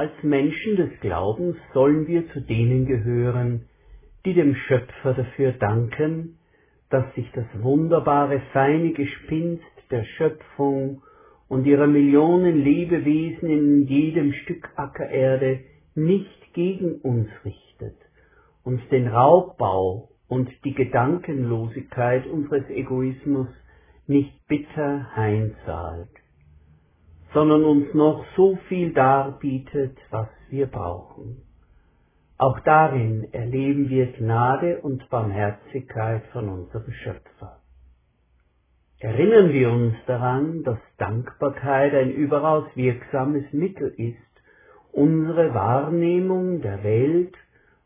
Als Menschen des Glaubens sollen wir zu denen gehören, die dem Schöpfer dafür danken, dass sich das wunderbare feine Gespinst der Schöpfung und ihrer Millionen Lebewesen in jedem Stück Ackererde nicht gegen uns richtet, uns den Raubbau und die Gedankenlosigkeit unseres Egoismus nicht bitter heimzahlt, sondern uns noch so viel darbietet, was wir brauchen. Auch darin erleben wir Gnade und Barmherzigkeit von unserem Schöpfer. Erinnern wir uns daran, dass Dankbarkeit ein überaus wirksames Mittel ist, unsere Wahrnehmung der Welt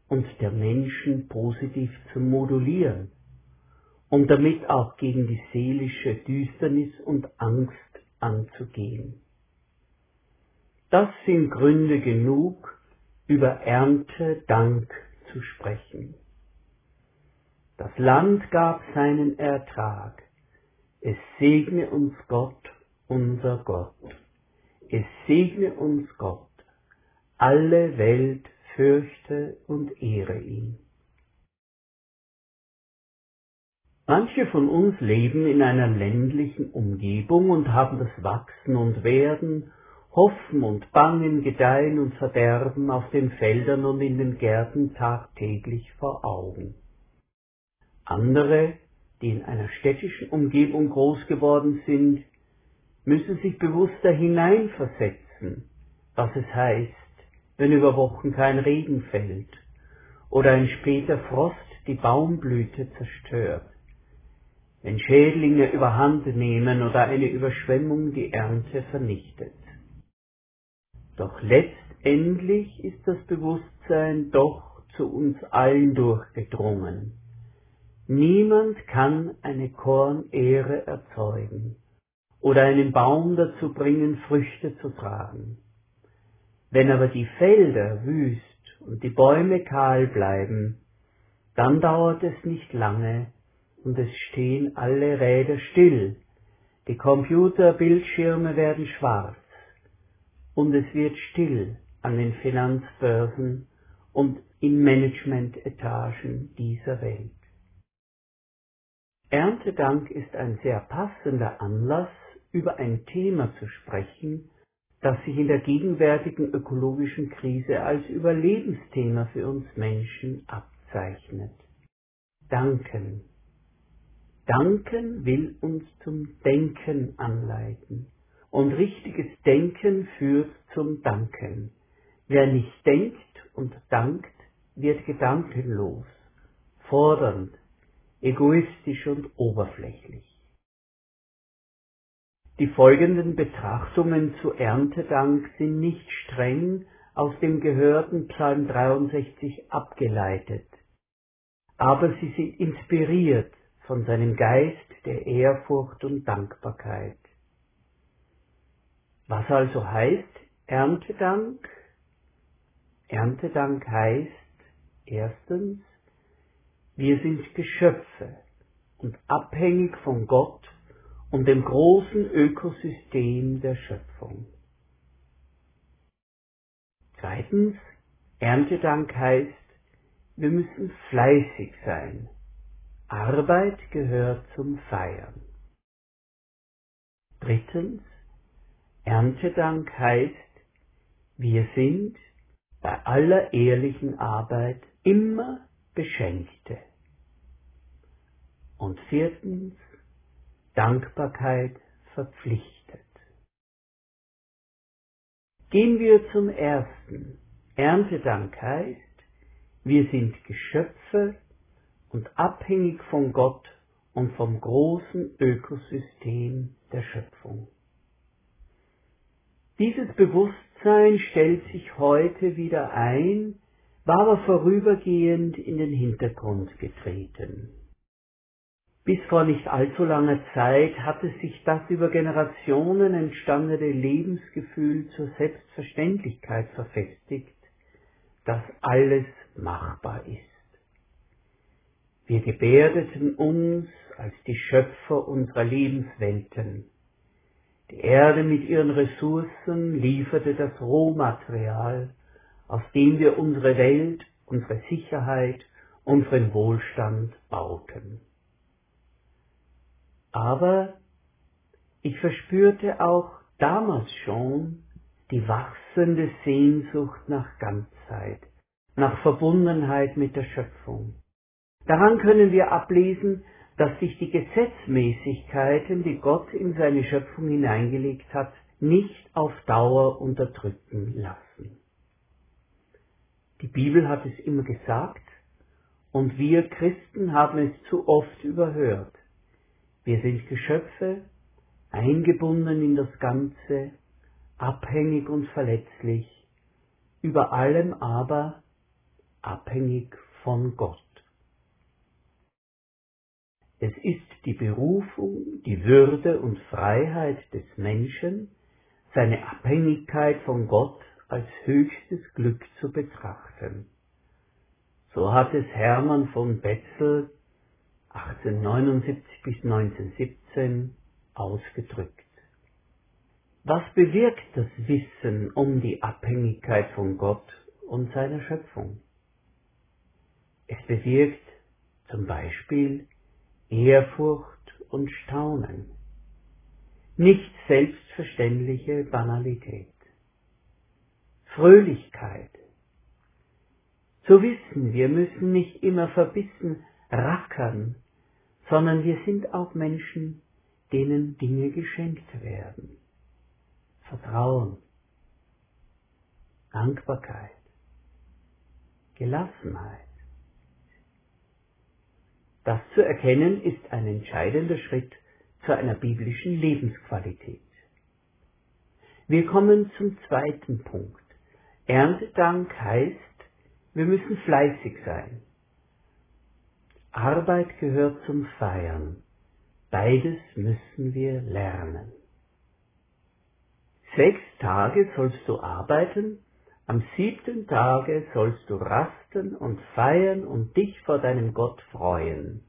und der Menschen positiv zu modulieren um damit auch gegen die seelische Düsternis und Angst anzugehen. Das sind Gründe genug, über Erntedank zu sprechen. Das Land gab seinen Ertrag. Es segne uns Gott, unser Gott. Es segne uns Gott. Alle Welt fürchte und ehre ihn. Manche von uns leben in einer ländlichen Umgebung und haben das Wachsen und Werden, Hoffen und Bangen, Gedeihen und Verderben auf den Feldern und in den Gärten tagtäglich vor Augen. Andere, die in einer städtischen Umgebung groß geworden sind, müssen sich bewusster hineinversetzen, was es heißt, wenn über Wochen kein Regen fällt oder ein später Frost die Baumblüte zerstört wenn Schädlinge überhand nehmen oder eine Überschwemmung die Ernte vernichtet. Doch letztendlich ist das Bewusstsein doch zu uns allen durchgedrungen. Niemand kann eine Kornehre erzeugen oder einen Baum dazu bringen, Früchte zu tragen. Wenn aber die Felder wüst und die Bäume kahl bleiben, dann dauert es nicht lange, und es stehen alle Räder still. Die Computerbildschirme werden schwarz und es wird still an den Finanzbörsen und in Managementetagen dieser Welt. Erntedank ist ein sehr passender Anlass, über ein Thema zu sprechen, das sich in der gegenwärtigen ökologischen Krise als Überlebensthema für uns Menschen abzeichnet. Danken Danken will uns zum Denken anleiten. Und richtiges Denken führt zum Danken. Wer nicht denkt und dankt, wird gedankenlos, fordernd, egoistisch und oberflächlich. Die folgenden Betrachtungen zu Erntedank sind nicht streng aus dem gehörten Psalm 63 abgeleitet, aber sie sind inspiriert von seinem Geist der Ehrfurcht und Dankbarkeit. Was also heißt Erntedank? Erntedank heißt erstens, wir sind Geschöpfe und abhängig von Gott und dem großen Ökosystem der Schöpfung. Zweitens, Erntedank heißt, wir müssen fleißig sein Arbeit gehört zum Feiern. Drittens, Erntedank heißt, wir sind bei aller ehrlichen Arbeit immer Beschenkte. Und viertens, Dankbarkeit verpflichtet. Gehen wir zum ersten. Erntedank heißt, wir sind Geschöpfe und abhängig von Gott und vom großen Ökosystem der Schöpfung. Dieses Bewusstsein stellt sich heute wieder ein, war aber vorübergehend in den Hintergrund getreten. Bis vor nicht allzu langer Zeit hatte sich das über Generationen entstandene Lebensgefühl zur Selbstverständlichkeit verfestigt, dass alles machbar ist. Wir gebärdeten uns als die Schöpfer unserer Lebenswelten. Die Erde mit ihren Ressourcen lieferte das Rohmaterial, aus dem wir unsere Welt, unsere Sicherheit, unseren Wohlstand bauten. Aber ich verspürte auch damals schon die wachsende Sehnsucht nach Ganzheit, nach Verbundenheit mit der Schöpfung. Daran können wir ablesen, dass sich die Gesetzmäßigkeiten, die Gott in seine Schöpfung hineingelegt hat, nicht auf Dauer unterdrücken lassen. Die Bibel hat es immer gesagt und wir Christen haben es zu oft überhört. Wir sind Geschöpfe, eingebunden in das Ganze, abhängig und verletzlich, über allem aber abhängig von Gott. Es ist die Berufung, die Würde und Freiheit des Menschen, seine Abhängigkeit von Gott als höchstes Glück zu betrachten. So hat es Hermann von Betzel 1879 bis 1917 ausgedrückt. Was bewirkt das Wissen um die Abhängigkeit von Gott und seiner Schöpfung? Es bewirkt zum Beispiel Ehrfurcht und Staunen, nicht selbstverständliche Banalität. Fröhlichkeit. So wissen, wir müssen nicht immer verbissen rackern, sondern wir sind auch Menschen, denen Dinge geschenkt werden. Vertrauen, Dankbarkeit, Gelassenheit. Das zu erkennen ist ein entscheidender Schritt zu einer biblischen Lebensqualität. Wir kommen zum zweiten Punkt. Erntedank heißt, wir müssen fleißig sein. Arbeit gehört zum Feiern. Beides müssen wir lernen. Sechs Tage sollst du arbeiten, am siebten Tage sollst du rasten und feiern und dich vor deinem Gott freuen.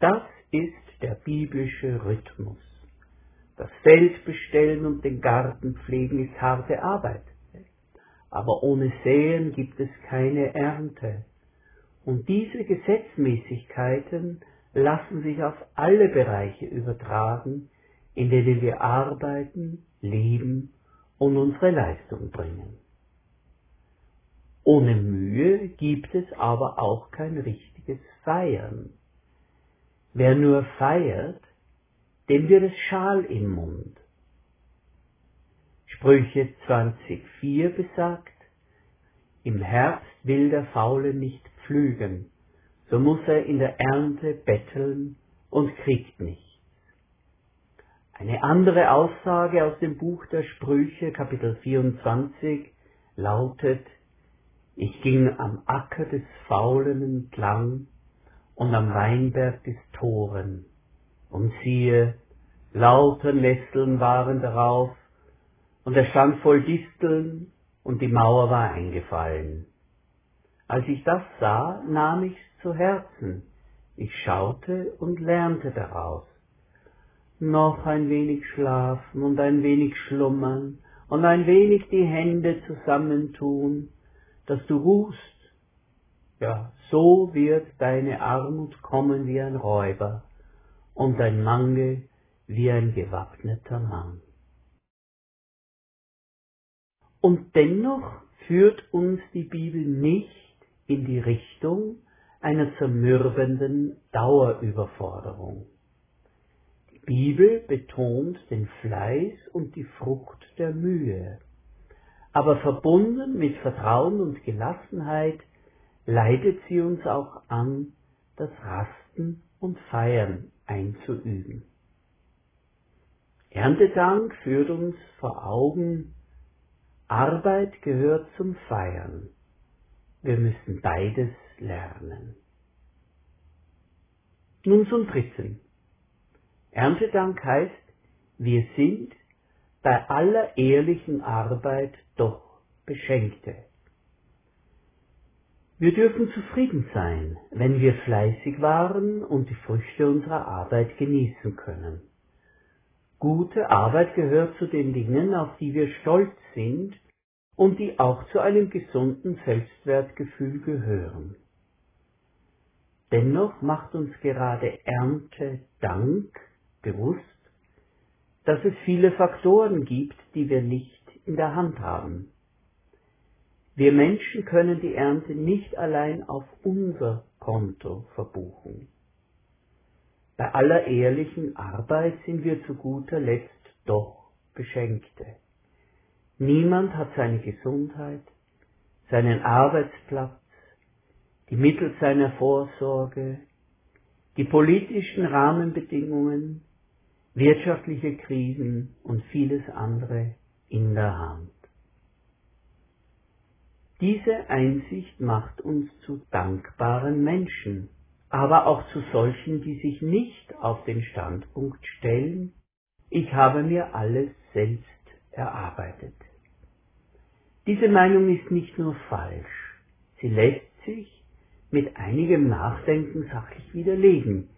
Das ist der biblische Rhythmus. Das Feld bestellen und den Garten pflegen ist harte Arbeit. Aber ohne Säen gibt es keine Ernte. Und diese Gesetzmäßigkeiten lassen sich auf alle Bereiche übertragen, in denen wir arbeiten, leben und unsere Leistung bringen. Ohne Mühe gibt es aber auch kein richtiges Feiern. Wer nur feiert, dem wird es Schal im Mund. Sprüche 20.4 besagt, im Herbst will der Faule nicht pflügen, so muss er in der Ernte betteln und kriegt nichts. Eine andere Aussage aus dem Buch der Sprüche, Kapitel 24, lautet, ich ging am Acker des Faulen entlang und am Weinberg des Toren, und siehe, lauter Nesseln waren darauf, und er stand voll Disteln, und die Mauer war eingefallen. Als ich das sah, nahm ich's zu Herzen, ich schaute und lernte daraus. Noch ein wenig schlafen und ein wenig schlummern und ein wenig die Hände zusammentun, dass du ruhst. Ja, so wird deine Armut kommen wie ein Räuber und dein Mangel wie ein gewappneter Mann. Und dennoch führt uns die Bibel nicht in die Richtung einer zermürbenden Dauerüberforderung. Die Bibel betont den Fleiß und die Frucht der Mühe, aber verbunden mit Vertrauen und Gelassenheit leitet sie uns auch an, das Rasten und Feiern einzuüben. Erntedank führt uns vor Augen, Arbeit gehört zum Feiern. Wir müssen beides lernen. Nun zum dritten. Erntedank heißt, wir sind bei aller ehrlichen Arbeit doch Beschenkte. Wir dürfen zufrieden sein, wenn wir fleißig waren und die Früchte unserer Arbeit genießen können. Gute Arbeit gehört zu den Dingen, auf die wir stolz sind und die auch zu einem gesunden Selbstwertgefühl gehören. Dennoch macht uns gerade Ernte Dank bewusst, dass es viele Faktoren gibt, die wir nicht in der Hand haben. Wir Menschen können die Ernte nicht allein auf unser Konto verbuchen. Bei aller ehrlichen Arbeit sind wir zu guter Letzt doch Beschenkte. Niemand hat seine Gesundheit, seinen Arbeitsplatz, die Mittel seiner Vorsorge, die politischen Rahmenbedingungen, wirtschaftliche Krisen und vieles andere in der Hand. Diese Einsicht macht uns zu dankbaren Menschen, aber auch zu solchen, die sich nicht auf den Standpunkt stellen, ich habe mir alles selbst erarbeitet. Diese Meinung ist nicht nur falsch, sie lässt sich mit einigem Nachdenken sachlich widerlegen.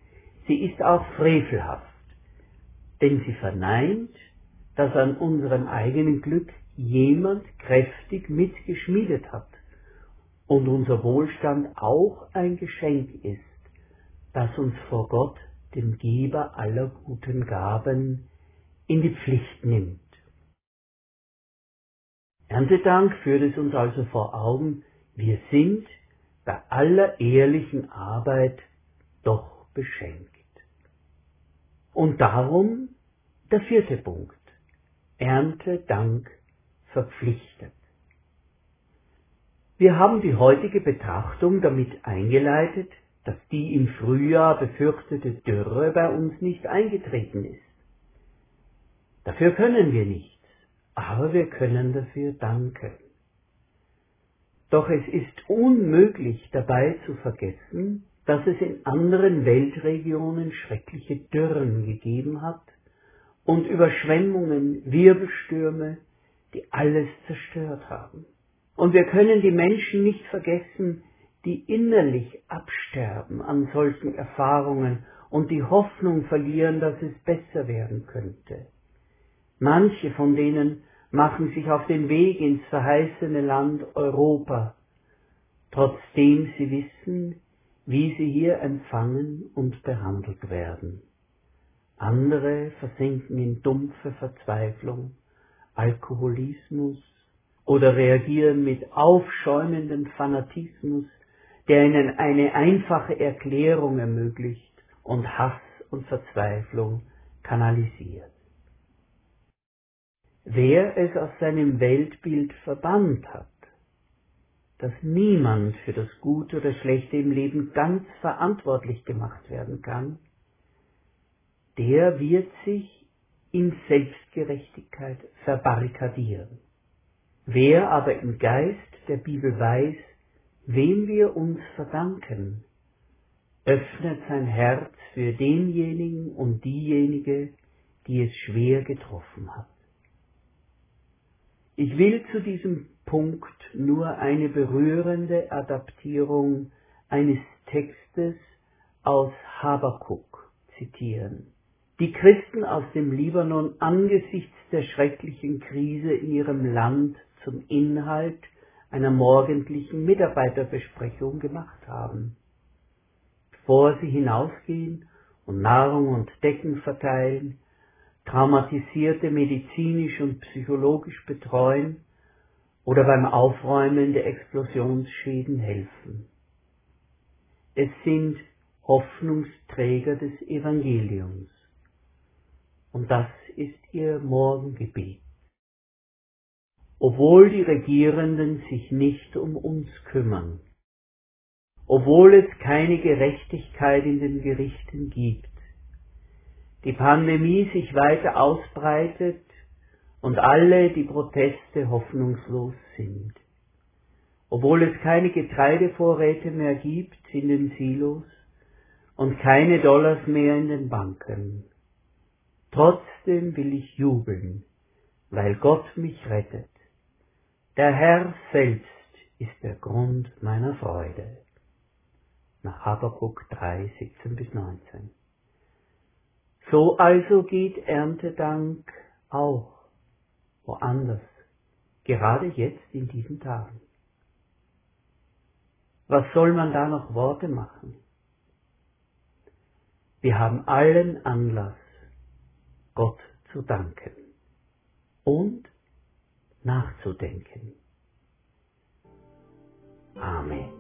Sie ist auch frevelhaft, denn sie verneint, dass an unserem eigenen Glück jemand kräftig mitgeschmiedet hat und unser Wohlstand auch ein Geschenk ist, das uns vor Gott, dem Geber aller guten Gaben, in die Pflicht nimmt. Erntedank führt es uns also vor Augen, wir sind bei aller ehrlichen Arbeit doch beschenkt. Und darum der vierte Punkt. Erntedank verpflichtet. Wir haben die heutige Betrachtung damit eingeleitet, dass die im Frühjahr befürchtete Dürre bei uns nicht eingetreten ist. Dafür können wir nichts, aber wir können dafür danken. Doch es ist unmöglich dabei zu vergessen, dass es in anderen Weltregionen schreckliche Dürren gegeben hat und Überschwemmungen, Wirbelstürme, die alles zerstört haben. Und wir können die Menschen nicht vergessen, die innerlich absterben an solchen Erfahrungen und die Hoffnung verlieren, dass es besser werden könnte. Manche von denen machen sich auf den Weg ins verheißene Land Europa, trotzdem sie wissen, wie sie hier empfangen und behandelt werden. Andere versinken in dumpfe Verzweiflung, Alkoholismus oder reagieren mit aufschäumendem Fanatismus, der ihnen eine einfache Erklärung ermöglicht und Hass und Verzweiflung kanalisiert. Wer es aus seinem Weltbild verbannt hat, dass niemand für das Gute oder Schlechte im Leben ganz verantwortlich gemacht werden kann, der wird sich in Selbstgerechtigkeit verbarrikadieren. Wer aber im Geist der Bibel weiß, wem wir uns verdanken, öffnet sein Herz für denjenigen und diejenige, die es schwer getroffen hat. Ich will zu diesem Punkt nur eine berührende Adaptierung eines Textes aus Habakuk zitieren. Die Christen aus dem Libanon angesichts der schrecklichen Krise in ihrem Land zum Inhalt einer morgendlichen Mitarbeiterbesprechung gemacht haben. Bevor sie hinausgehen und Nahrung und Decken verteilen, Traumatisierte medizinisch und psychologisch betreuen oder beim Aufräumen der Explosionsschäden helfen. Es sind Hoffnungsträger des Evangeliums. Und das ist ihr Morgengebet. Obwohl die Regierenden sich nicht um uns kümmern, obwohl es keine Gerechtigkeit in den Gerichten gibt, die Pandemie sich weiter ausbreitet und alle die Proteste hoffnungslos sind. Obwohl es keine Getreidevorräte mehr gibt in den Silos und keine Dollars mehr in den Banken. Trotzdem will ich jubeln, weil Gott mich rettet. Der Herr selbst ist der Grund meiner Freude. Nach Habakkuk 3, 17 bis 19. So also geht Erntedank auch woanders, gerade jetzt in diesen Tagen. Was soll man da noch Worte machen? Wir haben allen Anlass, Gott zu danken und nachzudenken. Amen.